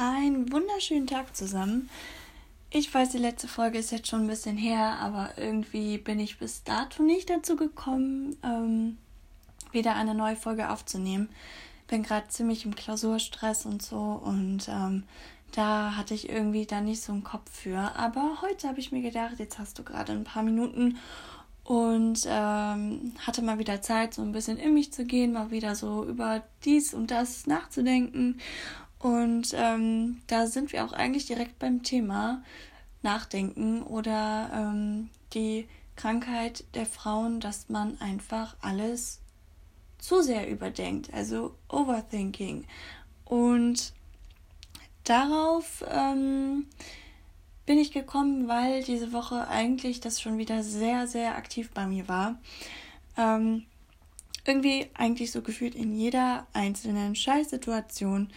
Einen wunderschönen Tag zusammen. Ich weiß, die letzte Folge ist jetzt schon ein bisschen her, aber irgendwie bin ich bis dato nicht dazu gekommen, ähm, wieder eine neue Folge aufzunehmen. Bin gerade ziemlich im Klausurstress und so und ähm, da hatte ich irgendwie da nicht so einen Kopf für. Aber heute habe ich mir gedacht, jetzt hast du gerade ein paar Minuten und ähm, hatte mal wieder Zeit, so ein bisschen in mich zu gehen, mal wieder so über dies und das nachzudenken. Und ähm, da sind wir auch eigentlich direkt beim Thema Nachdenken oder ähm, die Krankheit der Frauen, dass man einfach alles zu sehr überdenkt, also Overthinking. Und darauf ähm, bin ich gekommen, weil diese Woche eigentlich das schon wieder sehr, sehr aktiv bei mir war. Ähm, irgendwie eigentlich so gefühlt in jeder einzelnen Scheißsituation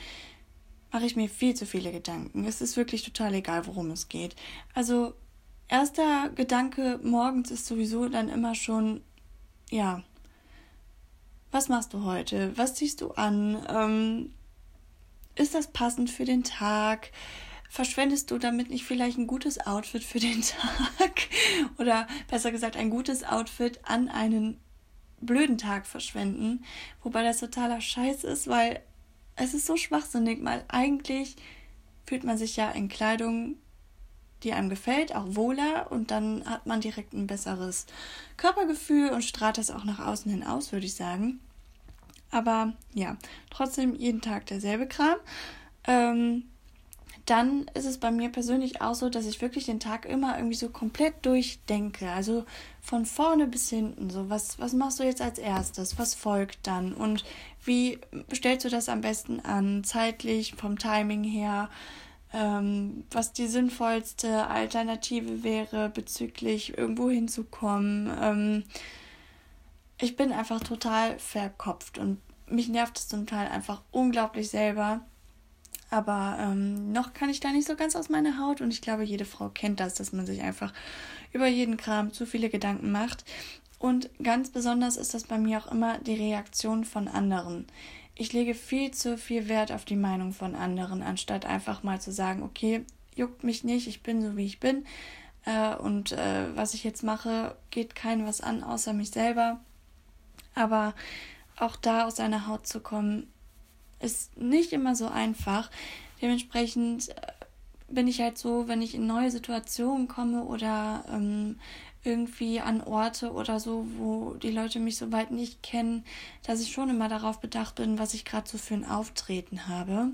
mache ich mir viel zu viele Gedanken. Es ist wirklich total egal, worum es geht. Also erster Gedanke morgens ist sowieso dann immer schon, ja, was machst du heute? Was ziehst du an? Ähm, ist das passend für den Tag? verschwendest du damit nicht vielleicht ein gutes Outfit für den Tag oder besser gesagt ein gutes Outfit an einen blöden Tag verschwenden, wobei das totaler Scheiß ist, weil es ist so schwachsinnig, weil eigentlich fühlt man sich ja in Kleidung, die einem gefällt, auch wohler und dann hat man direkt ein besseres Körpergefühl und strahlt das auch nach außen hin aus, würde ich sagen. Aber ja, trotzdem jeden Tag derselbe Kram. Ähm, dann ist es bei mir persönlich auch so, dass ich wirklich den Tag immer irgendwie so komplett durchdenke. Also von vorne bis hinten. So, was, was machst du jetzt als erstes? Was folgt dann? Und wie stellst du das am besten an? Zeitlich, vom Timing her? Ähm, was die sinnvollste Alternative wäre, bezüglich irgendwo hinzukommen. Ähm, ich bin einfach total verkopft und mich nervt es zum Teil einfach unglaublich selber aber ähm, noch kann ich da nicht so ganz aus meiner Haut und ich glaube, jede Frau kennt das, dass man sich einfach über jeden Kram zu viele Gedanken macht. Und ganz besonders ist das bei mir auch immer die Reaktion von anderen. Ich lege viel zu viel Wert auf die Meinung von anderen, anstatt einfach mal zu sagen, okay, juckt mich nicht, ich bin so wie ich bin äh, und äh, was ich jetzt mache, geht keinem was an, außer mich selber. Aber auch da aus seiner Haut zu kommen, ist nicht immer so einfach. Dementsprechend äh, bin ich halt so, wenn ich in neue Situationen komme oder ähm, irgendwie an Orte oder so, wo die Leute mich so weit nicht kennen, dass ich schon immer darauf bedacht bin, was ich gerade so für ein Auftreten habe.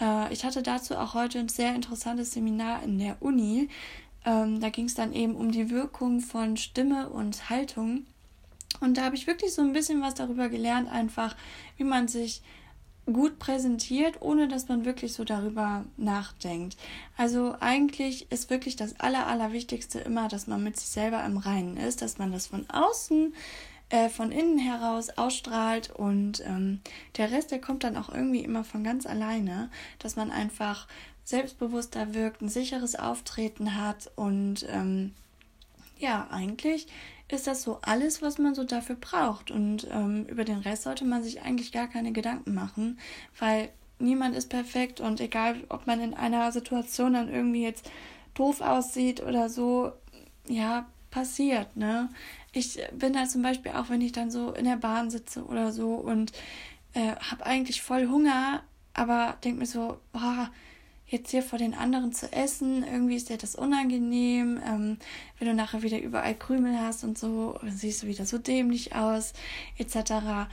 Äh, ich hatte dazu auch heute ein sehr interessantes Seminar in der Uni. Ähm, da ging es dann eben um die Wirkung von Stimme und Haltung. Und da habe ich wirklich so ein bisschen was darüber gelernt, einfach, wie man sich gut präsentiert, ohne dass man wirklich so darüber nachdenkt. Also eigentlich ist wirklich das Aller, Allerwichtigste immer, dass man mit sich selber im Reinen ist, dass man das von außen, äh, von innen heraus ausstrahlt und ähm, der Rest, der kommt dann auch irgendwie immer von ganz alleine, dass man einfach selbstbewusster wirkt, ein sicheres Auftreten hat und ähm, ja, eigentlich ist das so alles, was man so dafür braucht. Und ähm, über den Rest sollte man sich eigentlich gar keine Gedanken machen, weil niemand ist perfekt und egal, ob man in einer Situation dann irgendwie jetzt doof aussieht oder so, ja, passiert, ne? Ich bin da zum Beispiel auch, wenn ich dann so in der Bahn sitze oder so und äh, habe eigentlich voll Hunger, aber denke mir so, boah, jetzt hier vor den anderen zu essen. Irgendwie ist dir das unangenehm. Ähm, wenn du nachher wieder überall Krümel hast und so, siehst du wieder so dämlich aus, etc.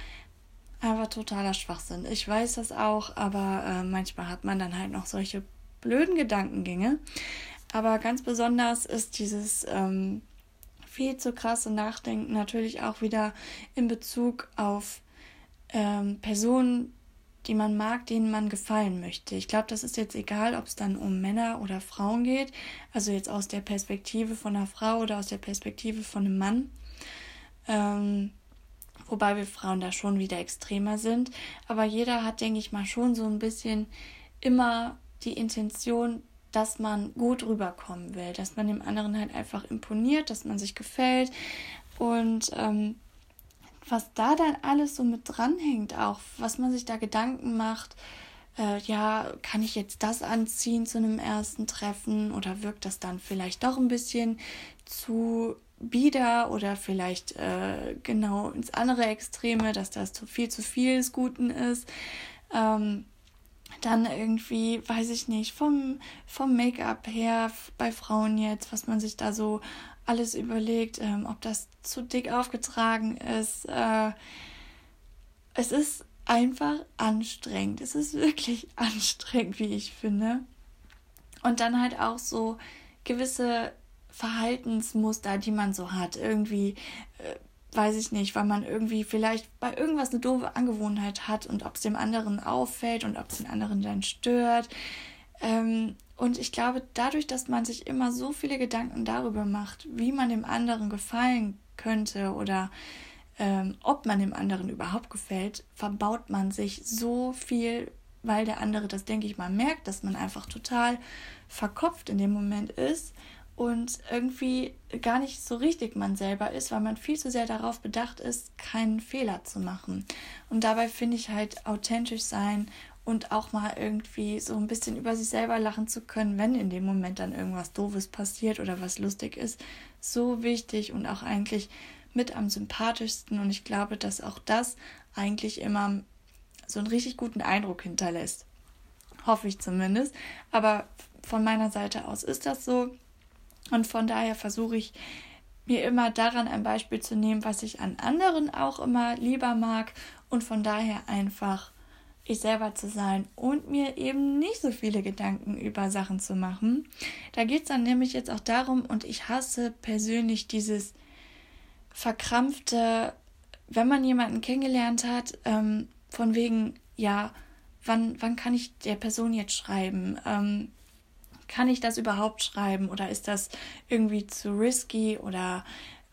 Aber totaler Schwachsinn. Ich weiß das auch, aber äh, manchmal hat man dann halt noch solche blöden Gedankengänge. Aber ganz besonders ist dieses ähm, viel zu krasse Nachdenken natürlich auch wieder in Bezug auf ähm, Personen, die man mag, denen man gefallen möchte. Ich glaube, das ist jetzt egal, ob es dann um Männer oder Frauen geht, also jetzt aus der Perspektive von einer Frau oder aus der Perspektive von einem Mann. Ähm, wobei wir Frauen da schon wieder extremer sind. Aber jeder hat, denke ich mal, schon so ein bisschen immer die Intention, dass man gut rüberkommen will, dass man dem anderen halt einfach imponiert, dass man sich gefällt. Und ähm, was da dann alles so mit dranhängt, auch was man sich da Gedanken macht, äh, ja, kann ich jetzt das anziehen zu einem ersten Treffen oder wirkt das dann vielleicht doch ein bisschen zu bieder oder vielleicht äh, genau ins andere Extreme, dass das zu viel zu viel des Guten ist. Ähm, dann irgendwie, weiß ich nicht, vom, vom Make-up her bei Frauen jetzt, was man sich da so alles überlegt, ähm, ob das zu dick aufgetragen ist. Äh, es ist einfach anstrengend. Es ist wirklich anstrengend, wie ich finde. Und dann halt auch so gewisse Verhaltensmuster, die man so hat. Irgendwie, äh, weiß ich nicht, weil man irgendwie vielleicht bei irgendwas eine doofe Angewohnheit hat und ob es dem anderen auffällt und ob es den anderen dann stört. Ähm, und ich glaube, dadurch, dass man sich immer so viele Gedanken darüber macht, wie man dem anderen gefallen könnte oder ähm, ob man dem anderen überhaupt gefällt, verbaut man sich so viel, weil der andere das, denke ich mal, merkt, dass man einfach total verkopft in dem Moment ist und irgendwie gar nicht so richtig man selber ist, weil man viel zu sehr darauf bedacht ist, keinen Fehler zu machen. Und dabei finde ich halt authentisch sein und auch mal irgendwie so ein bisschen über sich selber lachen zu können, wenn in dem Moment dann irgendwas Doofes passiert oder was lustig ist, so wichtig und auch eigentlich mit am sympathischsten. Und ich glaube, dass auch das eigentlich immer so einen richtig guten Eindruck hinterlässt. Hoffe ich zumindest. Aber von meiner Seite aus ist das so. Und von daher versuche ich mir immer daran ein Beispiel zu nehmen, was ich an anderen auch immer lieber mag und von daher einfach ich selber zu sein und mir eben nicht so viele Gedanken über Sachen zu machen. Da geht es dann nämlich jetzt auch darum, und ich hasse persönlich dieses verkrampfte, wenn man jemanden kennengelernt hat, ähm, von wegen, ja, wann, wann kann ich der Person jetzt schreiben? Ähm, kann ich das überhaupt schreiben oder ist das irgendwie zu risky oder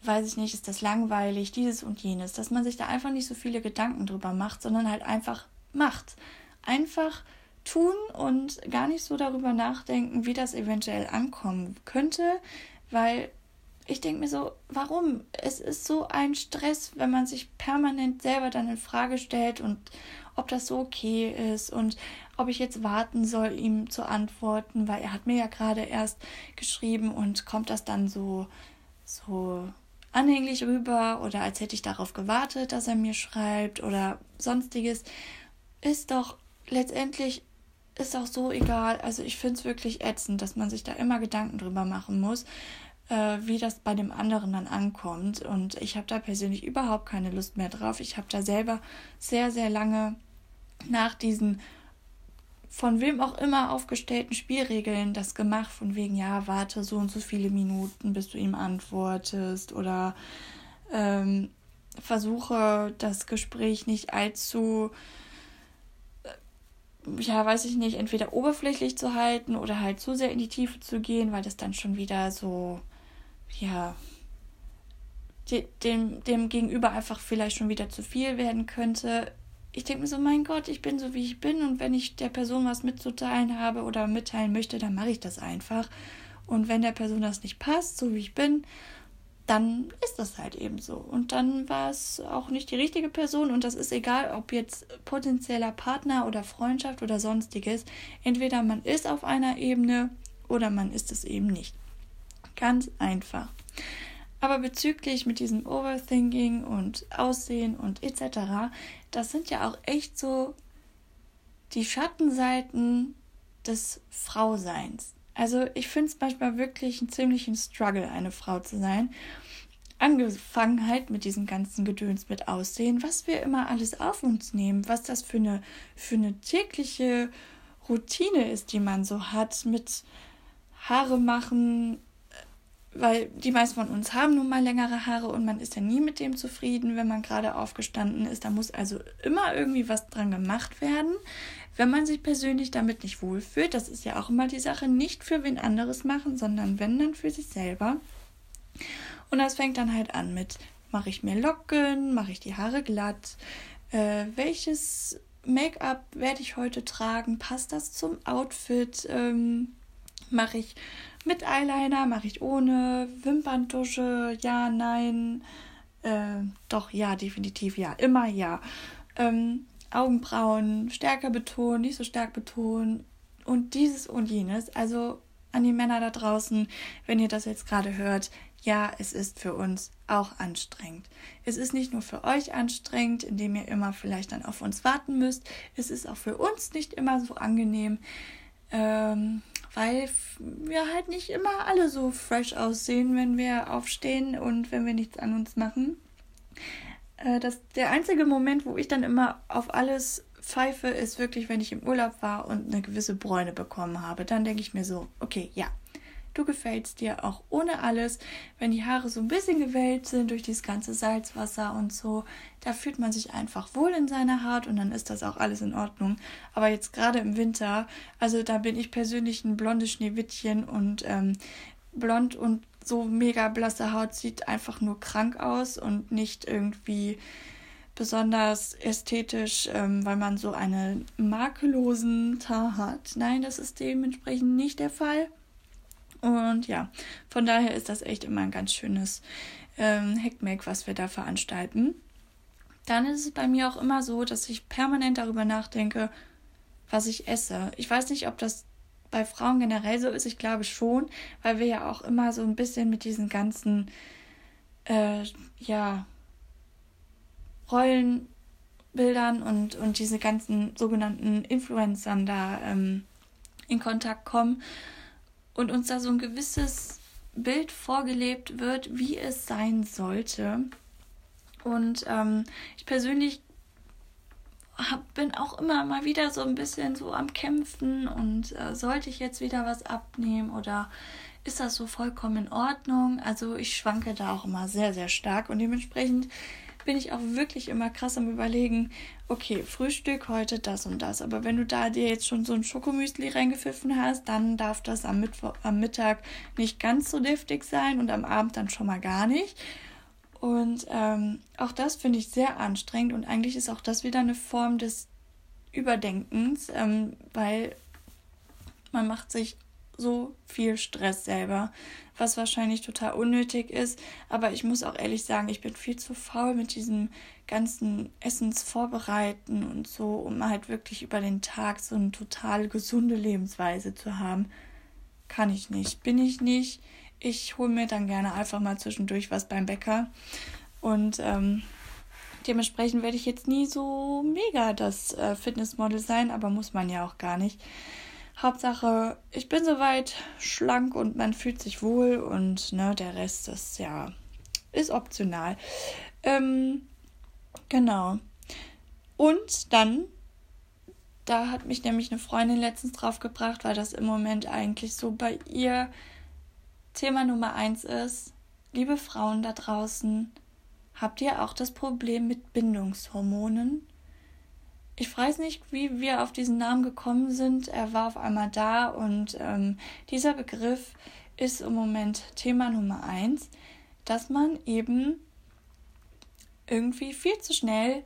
weiß ich nicht, ist das langweilig, dieses und jenes, dass man sich da einfach nicht so viele Gedanken drüber macht, sondern halt einfach macht. Einfach tun und gar nicht so darüber nachdenken, wie das eventuell ankommen könnte, weil ich denke mir so, warum? Es ist so ein Stress, wenn man sich permanent selber dann in Frage stellt und ob das so okay ist und ob ich jetzt warten soll, ihm zu antworten, weil er hat mir ja gerade erst geschrieben und kommt das dann so so anhänglich rüber oder als hätte ich darauf gewartet, dass er mir schreibt oder sonstiges, ist doch letztendlich ist auch so egal. Also ich finde es wirklich ätzend, dass man sich da immer Gedanken drüber machen muss äh, wie das bei dem anderen dann ankommt. Und ich habe da persönlich überhaupt keine Lust mehr drauf. Ich habe da selber sehr, sehr lange nach diesen von wem auch immer aufgestellten Spielregeln das gemacht, von wegen, ja, warte so und so viele Minuten, bis du ihm antwortest oder ähm, versuche das Gespräch nicht allzu, ja, weiß ich nicht, entweder oberflächlich zu halten oder halt zu sehr in die Tiefe zu gehen, weil das dann schon wieder so ja, dem, dem Gegenüber einfach vielleicht schon wieder zu viel werden könnte. Ich denke mir so, mein Gott, ich bin so wie ich bin und wenn ich der Person was mitzuteilen habe oder mitteilen möchte, dann mache ich das einfach. Und wenn der Person das nicht passt, so wie ich bin, dann ist das halt eben so. Und dann war es auch nicht die richtige Person und das ist egal, ob jetzt potenzieller Partner oder Freundschaft oder sonstiges. Entweder man ist auf einer Ebene oder man ist es eben nicht. Ganz einfach. Aber bezüglich mit diesem Overthinking und Aussehen und etc., das sind ja auch echt so die Schattenseiten des Frauseins. Also ich finde es manchmal wirklich einen ziemlichen Struggle, eine Frau zu sein. Angefangen halt mit diesem ganzen Gedöns mit Aussehen, was wir immer alles auf uns nehmen, was das für eine, für eine tägliche Routine ist, die man so hat, mit Haare machen, weil die meisten von uns haben nun mal längere Haare und man ist ja nie mit dem zufrieden, wenn man gerade aufgestanden ist. Da muss also immer irgendwie was dran gemacht werden, wenn man sich persönlich damit nicht wohlfühlt. Das ist ja auch immer die Sache, nicht für wen anderes machen, sondern wenn dann für sich selber. Und das fängt dann halt an mit, mache ich mir Locken, mache ich die Haare glatt, äh, welches Make-up werde ich heute tragen, passt das zum Outfit, ähm, mache ich mit Eyeliner, mache ich ohne, Wimperntusche, ja, nein, äh, doch, ja, definitiv, ja, immer ja. Ähm, Augenbrauen stärker betonen, nicht so stark betonen und dieses und jenes. Also an die Männer da draußen, wenn ihr das jetzt gerade hört, ja, es ist für uns auch anstrengend. Es ist nicht nur für euch anstrengend, indem ihr immer vielleicht dann auf uns warten müsst. Es ist auch für uns nicht immer so angenehm, ähm, weil wir halt nicht immer alle so fresh aussehen, wenn wir aufstehen und wenn wir nichts an uns machen. Äh, das, der einzige Moment, wo ich dann immer auf alles pfeife, ist wirklich, wenn ich im Urlaub war und eine gewisse Bräune bekommen habe. Dann denke ich mir so, okay, ja, du gefällst dir auch ohne alles. Wenn die Haare so ein bisschen gewellt sind durch dieses ganze Salzwasser und so, da fühlt man sich einfach wohl in seiner Haut und dann ist das auch alles in Ordnung. Aber jetzt gerade im Winter, also da bin ich persönlich ein blondes Schneewittchen und ähm, blond und so mega blasse Haut sieht einfach nur krank aus und nicht irgendwie besonders ästhetisch, ähm, weil man so einen makellosen Tar hat. Nein, das ist dementsprechend nicht der Fall. Und ja, von daher ist das echt immer ein ganz schönes ähm, Heckmeck, was wir da veranstalten. Dann ist es bei mir auch immer so, dass ich permanent darüber nachdenke, was ich esse. Ich weiß nicht, ob das bei Frauen generell so ist. Ich glaube schon, weil wir ja auch immer so ein bisschen mit diesen ganzen, äh, ja, Rollenbildern und, und diese ganzen sogenannten Influencern da ähm, in Kontakt kommen und uns da so ein gewisses Bild vorgelebt wird, wie es sein sollte. Und ähm, ich persönlich hab, bin auch immer mal wieder so ein bisschen so am Kämpfen und äh, sollte ich jetzt wieder was abnehmen oder ist das so vollkommen in Ordnung? Also ich schwanke da auch immer sehr, sehr stark und dementsprechend bin ich auch wirklich immer krass am Überlegen, okay, Frühstück heute das und das. Aber wenn du da dir jetzt schon so ein Schokomüsli reingepfiffen hast, dann darf das am, Mittwoch, am Mittag nicht ganz so deftig sein und am Abend dann schon mal gar nicht. Und ähm, auch das finde ich sehr anstrengend und eigentlich ist auch das wieder eine Form des Überdenkens, ähm, weil man macht sich so viel Stress selber, was wahrscheinlich total unnötig ist. Aber ich muss auch ehrlich sagen, ich bin viel zu faul mit diesem ganzen Essensvorbereiten und so, um halt wirklich über den Tag so eine total gesunde Lebensweise zu haben. Kann ich nicht, bin ich nicht. Ich hole mir dann gerne einfach mal zwischendurch was beim Bäcker. Und ähm, dementsprechend werde ich jetzt nie so mega das äh, Fitnessmodel sein, aber muss man ja auch gar nicht. Hauptsache, ich bin soweit schlank und man fühlt sich wohl und ne, der Rest ist ja ist optional. Ähm, genau. Und dann, da hat mich nämlich eine Freundin letztens drauf gebracht, weil das im Moment eigentlich so bei ihr Thema Nummer eins ist. Liebe Frauen da draußen, habt ihr auch das Problem mit Bindungshormonen? ich weiß nicht, wie wir auf diesen Namen gekommen sind. Er war auf einmal da und ähm, dieser Begriff ist im Moment Thema Nummer eins, dass man eben irgendwie viel zu schnell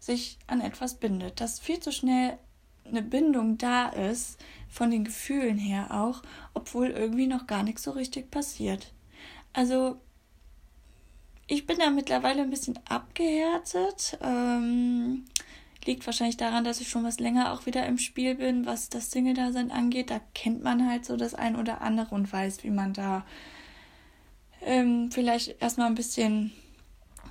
sich an etwas bindet, dass viel zu schnell eine Bindung da ist, von den Gefühlen her auch, obwohl irgendwie noch gar nichts so richtig passiert. Also ich bin da mittlerweile ein bisschen abgehärtet. Ähm, Liegt wahrscheinlich daran, dass ich schon was länger auch wieder im Spiel bin, was das Single-Dasein angeht. Da kennt man halt so das ein oder andere und weiß, wie man da ähm, vielleicht erstmal ein bisschen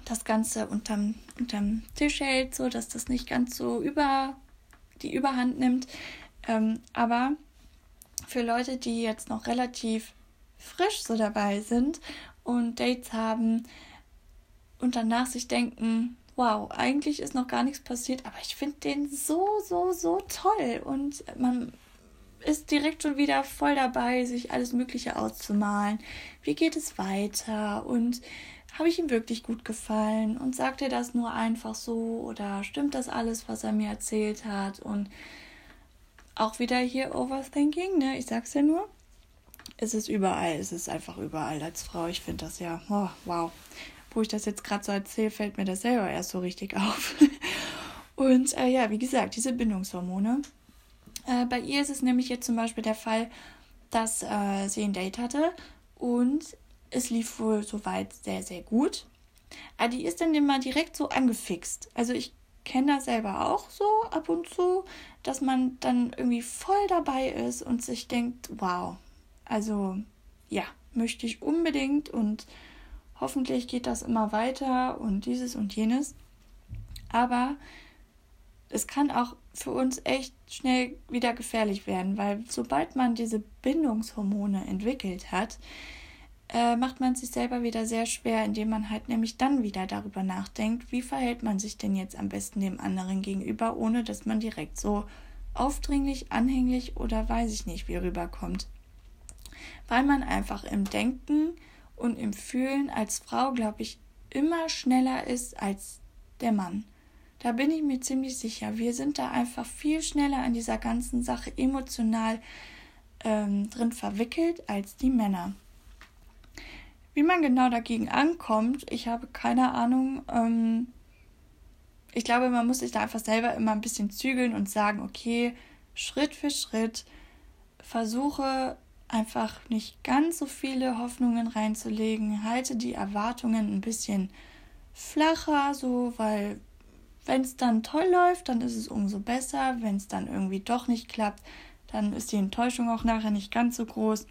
das Ganze unterm, unterm Tisch hält, so dass das nicht ganz so über die Überhand nimmt. Ähm, aber für Leute, die jetzt noch relativ frisch so dabei sind und Dates haben und danach sich denken, wow, eigentlich ist noch gar nichts passiert, aber ich finde den so, so, so toll. Und man ist direkt schon wieder voll dabei, sich alles Mögliche auszumalen. Wie geht es weiter? Und habe ich ihm wirklich gut gefallen? Und sagt er das nur einfach so? Oder stimmt das alles, was er mir erzählt hat? Und auch wieder hier Overthinking, ne? Ich sag's ja nur. Es ist überall, es ist einfach überall als Frau. Ich finde das ja, oh, wow wo ich das jetzt gerade so erzähle, fällt mir das selber erst so richtig auf. Und äh, ja, wie gesagt, diese Bindungshormone. Äh, bei ihr ist es nämlich jetzt zum Beispiel der Fall, dass äh, sie ein Date hatte und es lief wohl soweit sehr, sehr gut. Aber die ist dann immer direkt so angefixt. Also ich kenne das selber auch so ab und zu, dass man dann irgendwie voll dabei ist und sich denkt, wow, also ja, möchte ich unbedingt und hoffentlich geht das immer weiter und dieses und jenes. Aber es kann auch für uns echt schnell wieder gefährlich werden, weil sobald man diese Bindungshormone entwickelt hat, äh, macht man sich selber wieder sehr schwer, indem man halt nämlich dann wieder darüber nachdenkt, wie verhält man sich denn jetzt am besten dem anderen gegenüber, ohne dass man direkt so aufdringlich, anhänglich oder weiß ich nicht, wie rüberkommt. Weil man einfach im Denken und im Fühlen als Frau, glaube ich, immer schneller ist als der Mann. Da bin ich mir ziemlich sicher. Wir sind da einfach viel schneller an dieser ganzen Sache emotional ähm, drin verwickelt als die Männer. Wie man genau dagegen ankommt, ich habe keine Ahnung. Ähm, ich glaube, man muss sich da einfach selber immer ein bisschen zügeln und sagen, okay, Schritt für Schritt versuche einfach nicht ganz so viele Hoffnungen reinzulegen, halte die Erwartungen ein bisschen flacher, so, weil wenn es dann toll läuft, dann ist es umso besser. Wenn es dann irgendwie doch nicht klappt, dann ist die Enttäuschung auch nachher nicht ganz so groß.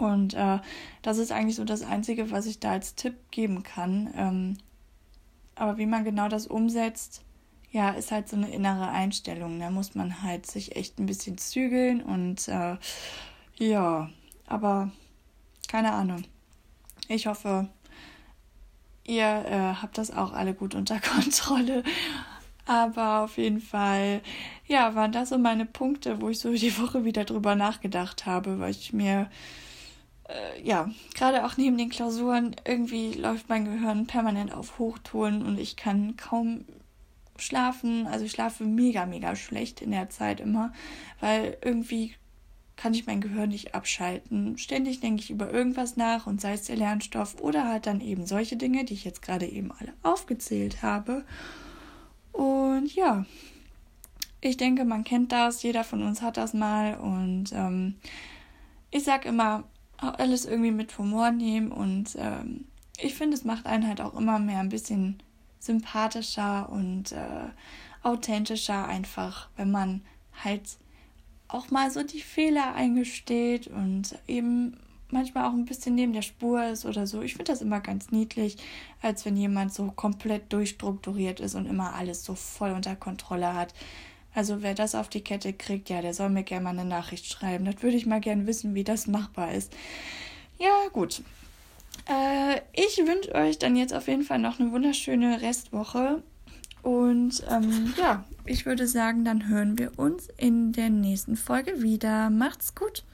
Und äh, das ist eigentlich so das Einzige, was ich da als Tipp geben kann. Ähm, aber wie man genau das umsetzt, ja, ist halt so eine innere Einstellung. Da muss man halt sich echt ein bisschen zügeln und äh, ja, aber keine Ahnung. Ich hoffe, ihr äh, habt das auch alle gut unter Kontrolle. Aber auf jeden Fall, ja, waren das so meine Punkte, wo ich so die Woche wieder drüber nachgedacht habe, weil ich mir äh, ja, gerade auch neben den Klausuren, irgendwie läuft mein Gehirn permanent auf Hochtouren und ich kann kaum schlafen. Also ich schlafe mega, mega schlecht in der Zeit immer, weil irgendwie kann ich mein Gehirn nicht abschalten. Ständig denke ich über irgendwas nach und sei es der Lernstoff oder halt dann eben solche Dinge, die ich jetzt gerade eben alle aufgezählt habe. Und ja, ich denke, man kennt das, jeder von uns hat das mal und ähm, ich sag immer, alles irgendwie mit Humor nehmen und ähm, ich finde, es macht einen halt auch immer mehr ein bisschen sympathischer und äh, authentischer einfach, wenn man halt auch mal so die Fehler eingesteht und eben manchmal auch ein bisschen neben der Spur ist oder so. Ich finde das immer ganz niedlich, als wenn jemand so komplett durchstrukturiert ist und immer alles so voll unter Kontrolle hat. Also wer das auf die Kette kriegt, ja, der soll mir gerne mal eine Nachricht schreiben. Das würde ich mal gerne wissen, wie das machbar ist. Ja, gut. Äh, ich wünsche euch dann jetzt auf jeden Fall noch eine wunderschöne Restwoche. Und ähm, ja, ich würde sagen, dann hören wir uns in der nächsten Folge wieder. Macht's gut.